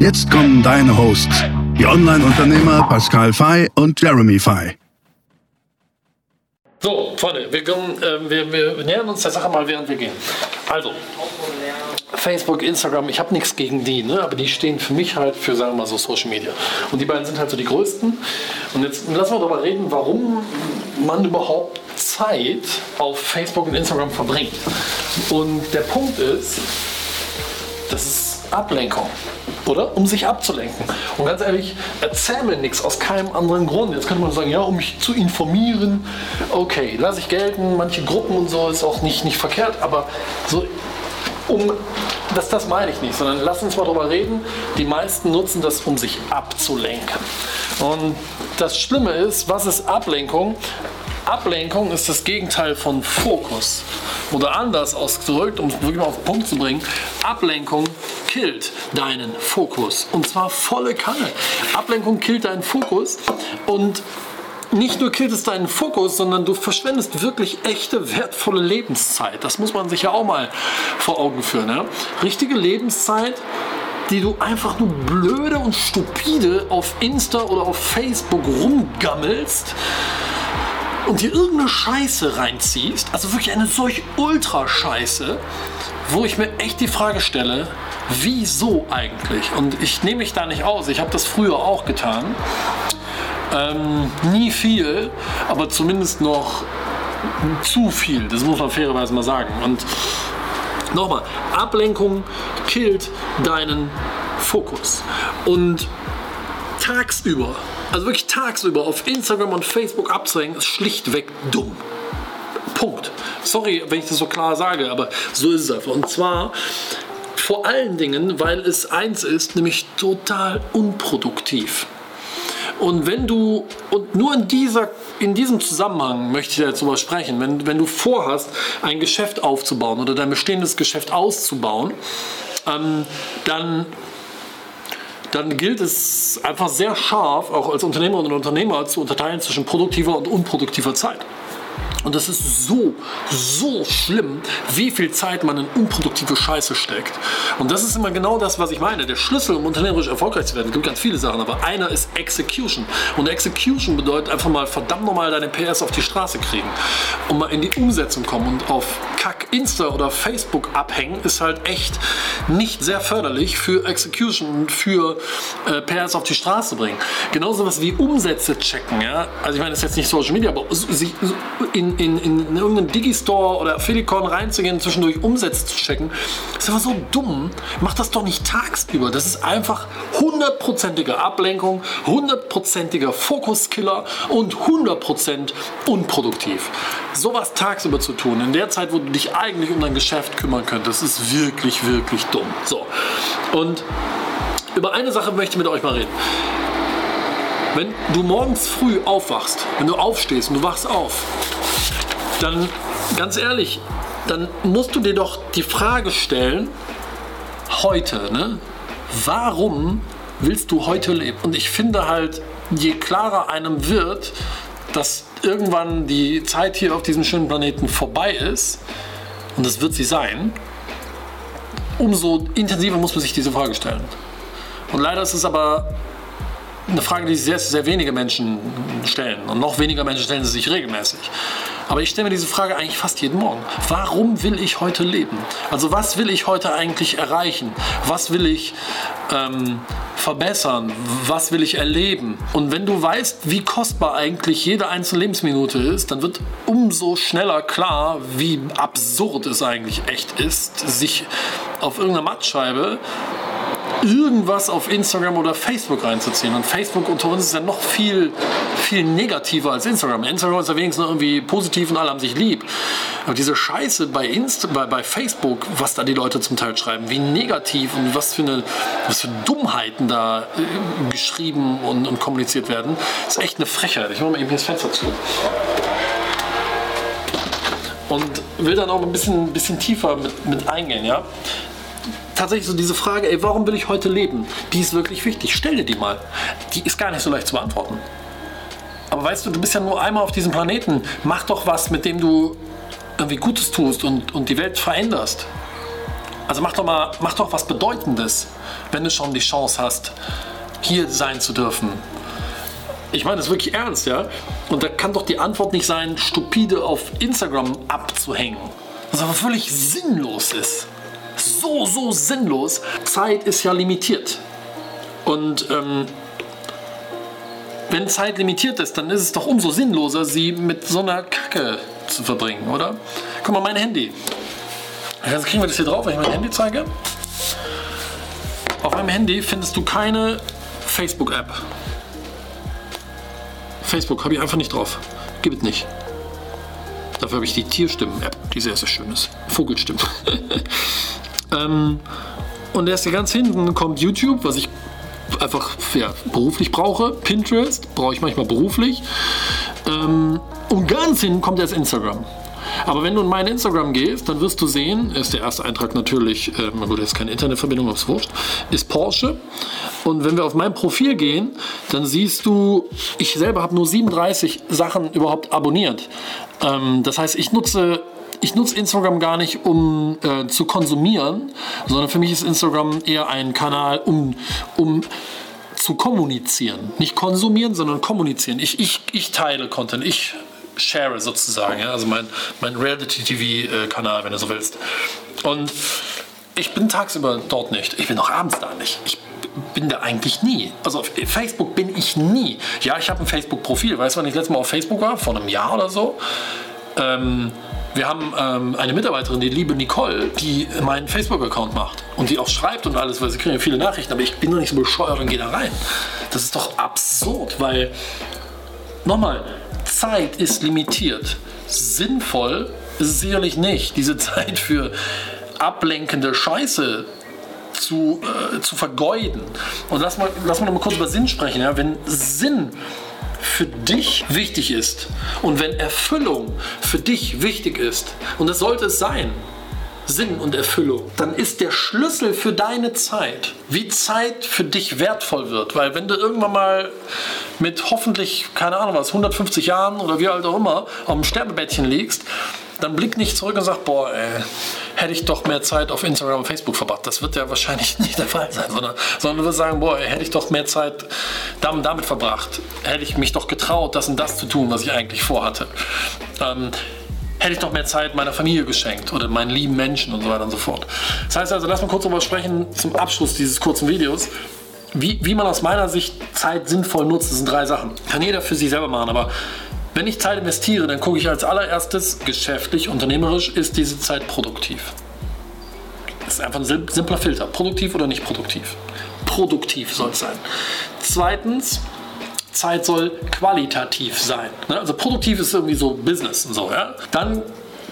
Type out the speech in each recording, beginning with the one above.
Jetzt kommen deine Hosts, die Online-Unternehmer Pascal Fay und Jeremy Fay. So, Freunde, wir, kommen, äh, wir, wir, nähern uns der Sache mal, während wir gehen. Also, Facebook, Instagram, ich habe nichts gegen die, ne? aber die stehen für mich halt für, sagen wir mal so, Social Media. Und die beiden sind halt so die größten. Und jetzt lassen wir darüber reden, warum man überhaupt Zeit auf Facebook und Instagram verbringt. Und der Punkt ist, das ist Ablenkung oder? Um sich abzulenken. Und ganz ehrlich, erzähl mir nichts aus keinem anderen Grund. Jetzt könnte man sagen, ja, um mich zu informieren, okay, lasse ich gelten, manche Gruppen und so ist auch nicht, nicht verkehrt, aber so um das, das meine ich nicht, sondern lass uns mal darüber reden. Die meisten nutzen das, um sich abzulenken. Und das Schlimme ist, was ist Ablenkung? Ablenkung ist das Gegenteil von Fokus. Oder anders ausgedrückt, um es wirklich mal auf den Punkt zu bringen, Ablenkung killt deinen Fokus. Und zwar volle Kanne. Ablenkung killt deinen Fokus und nicht nur killt es deinen Fokus, sondern du verschwendest wirklich echte, wertvolle Lebenszeit. Das muss man sich ja auch mal vor Augen führen. Ja? Richtige Lebenszeit, die du einfach nur blöde und stupide auf Insta oder auf Facebook rumgammelst und dir irgendeine Scheiße reinziehst, also wirklich eine solch Ultra-Scheiße, wo ich mir echt die Frage stelle, wieso eigentlich? Und ich nehme mich da nicht aus, ich habe das früher auch getan. Ähm, nie viel, aber zumindest noch zu viel, das muss man fairerweise mal sagen. Und nochmal, Ablenkung killt deinen Fokus. Und tagsüber also wirklich tagsüber auf Instagram und Facebook abzuhängen, ist schlichtweg dumm. Punkt. Sorry, wenn ich das so klar sage, aber so ist es einfach. Und zwar vor allen Dingen, weil es eins ist, nämlich total unproduktiv. Und wenn du, und nur in, dieser, in diesem Zusammenhang möchte ich jetzt sowas sprechen, wenn, wenn du vorhast, ein Geschäft aufzubauen oder dein bestehendes Geschäft auszubauen, ähm, dann dann gilt es einfach sehr scharf, auch als Unternehmerinnen und Unternehmer, zu unterteilen zwischen produktiver und unproduktiver Zeit. Und das ist so, so schlimm, wie viel Zeit man in unproduktive Scheiße steckt. Und das ist immer genau das, was ich meine. Der Schlüssel, um unternehmerisch erfolgreich zu werden, gibt ganz viele Sachen, aber einer ist Execution. Und Execution bedeutet einfach mal verdammt nochmal deine PS auf die Straße kriegen. Und mal in die Umsetzung kommen und auf Kack Insta oder Facebook abhängen, ist halt echt nicht sehr förderlich für Execution und für äh, PS auf die Straße bringen. Genauso was wie Umsätze checken. Ja? Also ich meine, das ist jetzt nicht Social Media, aber in in, in, in irgendeinen Digistore oder Affilicorn reinzugehen, zwischendurch Umsätze zu checken, ist einfach so dumm. Mach das doch nicht tagsüber. Das ist einfach hundertprozentige Ablenkung, hundertprozentiger Fokuskiller und 100% unproduktiv. Sowas tagsüber zu tun, in der Zeit, wo du dich eigentlich um dein Geschäft kümmern könntest, ist wirklich, wirklich dumm. So. Und über eine Sache möchte ich mit euch mal reden. Wenn du morgens früh aufwachst, wenn du aufstehst und du wachst auf, dann ganz ehrlich, dann musst du dir doch die Frage stellen, heute, ne? Warum willst du heute leben? Und ich finde halt, je klarer einem wird, dass irgendwann die Zeit hier auf diesem schönen Planeten vorbei ist, und das wird sie sein, umso intensiver muss man sich diese Frage stellen. Und leider ist es aber eine Frage, die sehr, sehr wenige Menschen stellen. Und noch weniger Menschen stellen sie sich regelmäßig. Aber ich stelle mir diese Frage eigentlich fast jeden Morgen. Warum will ich heute leben? Also was will ich heute eigentlich erreichen? Was will ich ähm, verbessern? Was will ich erleben? Und wenn du weißt, wie kostbar eigentlich jede einzelne Lebensminute ist, dann wird umso schneller klar, wie absurd es eigentlich echt ist, sich auf irgendeiner Mattscheibe irgendwas auf Instagram oder Facebook reinzuziehen. Und Facebook unter uns ist ja noch viel, viel negativer als Instagram. Instagram ist ja wenigstens noch irgendwie positiv und alle haben sich lieb. Aber diese Scheiße bei, Insta, bei, bei Facebook, was da die Leute zum Teil schreiben, wie negativ und was für, eine, was für Dummheiten da äh, geschrieben und, und kommuniziert werden, ist echt eine Frechheit. Ich mache mal eben hier das Fenster zu und will dann auch ein bisschen, bisschen tiefer mit, mit eingehen. Ja? Tatsächlich so diese Frage, ey, warum will ich heute leben? Die ist wirklich wichtig. Stell dir die mal. Die ist gar nicht so leicht zu beantworten. Aber weißt du, du bist ja nur einmal auf diesem Planeten. Mach doch was, mit dem du irgendwie Gutes tust und, und die Welt veränderst. Also mach doch mal, mach doch was Bedeutendes, wenn du schon die Chance hast, hier sein zu dürfen ich meine das wirklich ernst, ja. Und da kann doch die Antwort nicht sein, stupide auf Instagram abzuhängen. Was aber völlig sinnlos ist. So, so sinnlos. Zeit ist ja limitiert. Und ähm, wenn Zeit limitiert ist, dann ist es doch umso sinnloser, sie mit so einer Kacke zu verbringen, oder? Guck mal, mein Handy. Jetzt kriegen wir das hier drauf, wenn ich mein Handy zeige. Auf meinem Handy findest du keine Facebook-App. Facebook habe ich einfach nicht drauf. Gibt es nicht. Dafür habe ich die Tierstimmen-App, die sehr, sehr schön ist. Vogelstimmen. ähm, und erst ganz hinten kommt YouTube, was ich einfach ja, beruflich brauche. Pinterest brauche ich manchmal beruflich. Ähm, und ganz hinten kommt erst Instagram. Aber wenn du in mein Instagram gehst, dann wirst du sehen, ist der erste Eintrag natürlich, äh, gut, jetzt keine Internetverbindung, aufs Wurscht, ist Porsche. Und wenn wir auf mein Profil gehen, dann siehst du, ich selber habe nur 37 Sachen überhaupt abonniert. Ähm, das heißt, ich nutze ich nutze Instagram gar nicht, um äh, zu konsumieren, sondern für mich ist Instagram eher ein Kanal, um, um zu kommunizieren. Nicht konsumieren, sondern kommunizieren. Ich, ich, ich teile Content, ich share sozusagen, ja? also mein, mein Reality-TV-Kanal, wenn du so willst. Und ich bin tagsüber dort nicht, ich bin auch abends da nicht. Ich bin da eigentlich nie. Also auf Facebook bin ich nie. Ja, ich habe ein Facebook-Profil. Weißt du, wann ich letztes Mal auf Facebook war? Vor einem Jahr oder so. Ähm, wir haben ähm, eine Mitarbeiterin, die liebe Nicole, die meinen Facebook-Account macht und die auch schreibt und alles, weil sie kriegen viele Nachrichten, aber ich bin doch nicht so bescheuert und gehe da rein. Das ist doch absurd, weil, nochmal, Zeit ist limitiert. Sinnvoll ist es sicherlich nicht, diese Zeit für ablenkende Scheiße zu, äh, zu vergeuden. Und lass mal, lass mal noch mal kurz über Sinn sprechen. Ja? Wenn Sinn für dich wichtig ist und wenn Erfüllung für dich wichtig ist, und das sollte es sein, Sinn und Erfüllung, dann ist der Schlüssel für deine Zeit, wie Zeit für dich wertvoll wird. Weil wenn du irgendwann mal mit hoffentlich, keine Ahnung was, 150 Jahren oder wie alt auch immer, dem Sterbebettchen liegst, dann blick nicht zurück und sag, boah, ey, hätte ich doch mehr Zeit auf Instagram und Facebook verbracht. Das wird ja wahrscheinlich nicht der Fall sein, sondern, sondern du wirst sagen, boah, ey, hätte ich doch mehr Zeit damit, damit verbracht. Hätte ich mich doch getraut, das und das zu tun, was ich eigentlich vorhatte. Ähm, hätte ich doch mehr Zeit meiner Familie geschenkt oder meinen lieben Menschen und so weiter und so fort. Das heißt also, lass mal kurz darüber sprechen zum Abschluss dieses kurzen Videos. Wie, wie man aus meiner Sicht Zeit sinnvoll nutzt, das sind drei Sachen. Kann jeder für sich selber machen, aber wenn ich Zeit investiere, dann gucke ich als allererstes, geschäftlich, unternehmerisch, ist diese Zeit produktiv. Das ist einfach ein simpler Filter. Produktiv oder nicht produktiv? Produktiv soll es sein. Zweitens, Zeit soll qualitativ sein. Ne? Also produktiv ist irgendwie so Business und so. Ja? Dann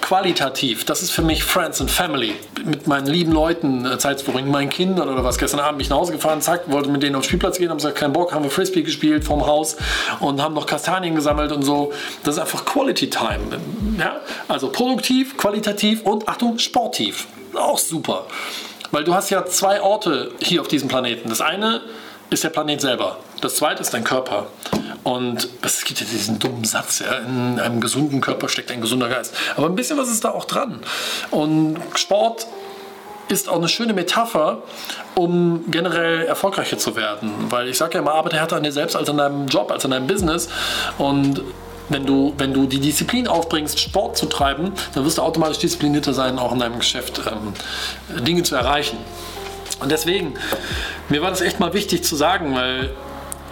qualitativ, das ist für mich Friends and Family. Mit meinen lieben Leuten äh, Zeit zu verbringen, meinen Kindern oder was. Gestern Abend bin ich nach Hause gefahren, zack, wollte mit denen aufs Spielplatz gehen, haben gesagt, keinen Bock, haben wir Frisbee gespielt vorm Haus und haben noch Kastanien gesammelt und so. Das ist einfach Quality Time. Ja? Also produktiv, qualitativ und Achtung, sportiv. Auch super. Weil du hast ja zwei Orte hier auf diesem Planeten. Das eine ist der Planet selber. Das zweite ist dein Körper. Und es gibt ja diesen dummen Satz, ja, in einem gesunden Körper steckt ein gesunder Geist. Aber ein bisschen was ist da auch dran. Und Sport ist auch eine schöne Metapher, um generell erfolgreicher zu werden. Weil ich sage ja immer, arbeite härter an dir selbst als an deinem Job, als an deinem Business. Und wenn du, wenn du die Disziplin aufbringst, Sport zu treiben, dann wirst du automatisch disziplinierter sein, auch in deinem Geschäft ähm, Dinge zu erreichen. Und deswegen, mir war das echt mal wichtig zu sagen, weil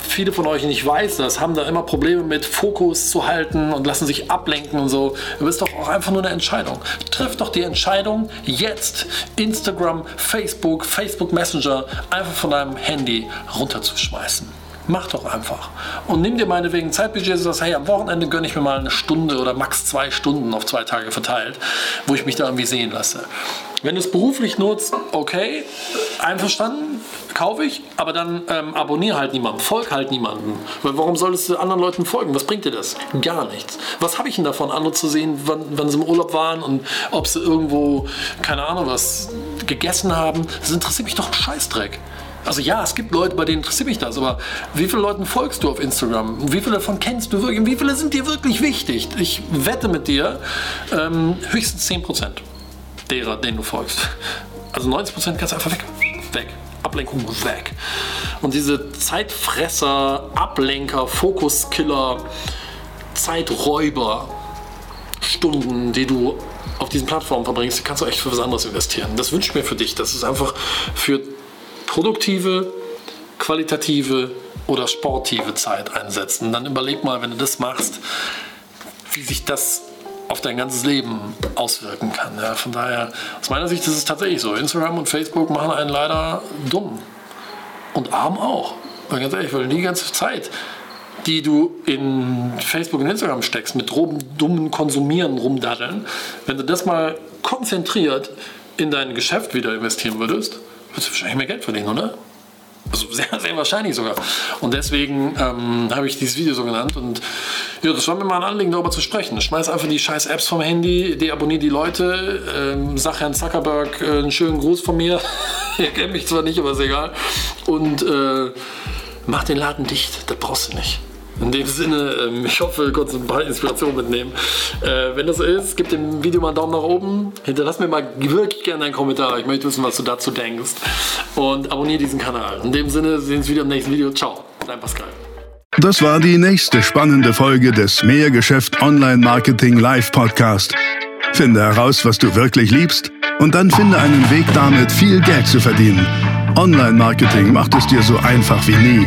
viele von euch, und ich weiß das, haben da immer Probleme mit Fokus zu halten und lassen sich ablenken und so. Aber ist doch auch einfach nur eine Entscheidung. Trifft doch die Entscheidung, jetzt Instagram, Facebook, Facebook Messenger einfach von deinem Handy runterzuschmeißen. Mach doch einfach. Und nimm dir meinetwegen Zeitbudget sagst, hey, am Wochenende gönne ich mir mal eine Stunde oder max zwei Stunden auf zwei Tage verteilt, wo ich mich da irgendwie sehen lasse. Wenn du es beruflich nutzt, okay, einverstanden, kaufe ich, aber dann ähm, abonniere halt niemanden, folg halt niemanden. Weil warum solltest du anderen Leuten folgen? Was bringt dir das? Gar nichts. Was habe ich denn davon, andere zu sehen, wann, wann sie im Urlaub waren und ob sie irgendwo, keine Ahnung, was gegessen haben? Das interessiert mich doch ein Scheißdreck. Also ja, es gibt Leute, bei denen interessiert mich das, aber wie viele Leuten folgst du auf Instagram? Wie viele davon kennst du wirklich? Wie viele sind dir wirklich wichtig? Ich wette mit dir, ähm, höchstens 10% derer, denen du folgst. Also 90% kannst du einfach weg. Weg. Ablenkung weg. Und diese Zeitfresser, Ablenker, Fokuskiller, Zeiträuber, Stunden, die du auf diesen Plattformen verbringst, die kannst du echt für was anderes investieren. Das wünsche ich mir für dich. Das ist einfach für produktive, qualitative oder sportive Zeit einsetzen. Dann überleg mal, wenn du das machst, wie sich das auf dein ganzes Leben auswirken kann. Ja, von daher, aus meiner Sicht ist es tatsächlich so. Instagram und Facebook machen einen leider dumm. Und arm auch. Weil ganz ehrlich, weil die ganze Zeit, die du in Facebook und Instagram steckst, mit dummen Konsumieren rumdaddeln, wenn du das mal konzentriert in dein Geschäft wieder investieren würdest, würdest du wahrscheinlich mehr Geld verdienen, oder? Also sehr, sehr wahrscheinlich sogar. Und deswegen ähm, habe ich dieses Video so genannt. Und ja, das war mir mal ein Anliegen, darüber zu sprechen. Schmeiß einfach die scheiß Apps vom Handy, deabonniere die Leute, ähm, sag Herrn Zuckerberg äh, einen schönen Gruß von mir. er kennt mich zwar nicht, aber ist egal. Und äh, mach den Laden dicht, das brauchst du nicht. In dem Sinne, ähm, ich hoffe, du konntest ein paar Inspirationen mitnehmen. Äh, wenn das so ist, gib dem Video mal einen Daumen nach oben. Hinterlass mir mal wirklich gerne einen Kommentar. Ich möchte wissen, was du dazu denkst. Und abonniere diesen Kanal. In dem Sinne, sehen wir uns wieder im nächsten Video. Ciao, dein Pascal. Das war die nächste spannende Folge des Mehrgeschäft Online Marketing Live Podcast. Finde heraus, was du wirklich liebst und dann finde einen Weg damit, viel Geld zu verdienen. Online Marketing macht es dir so einfach wie nie.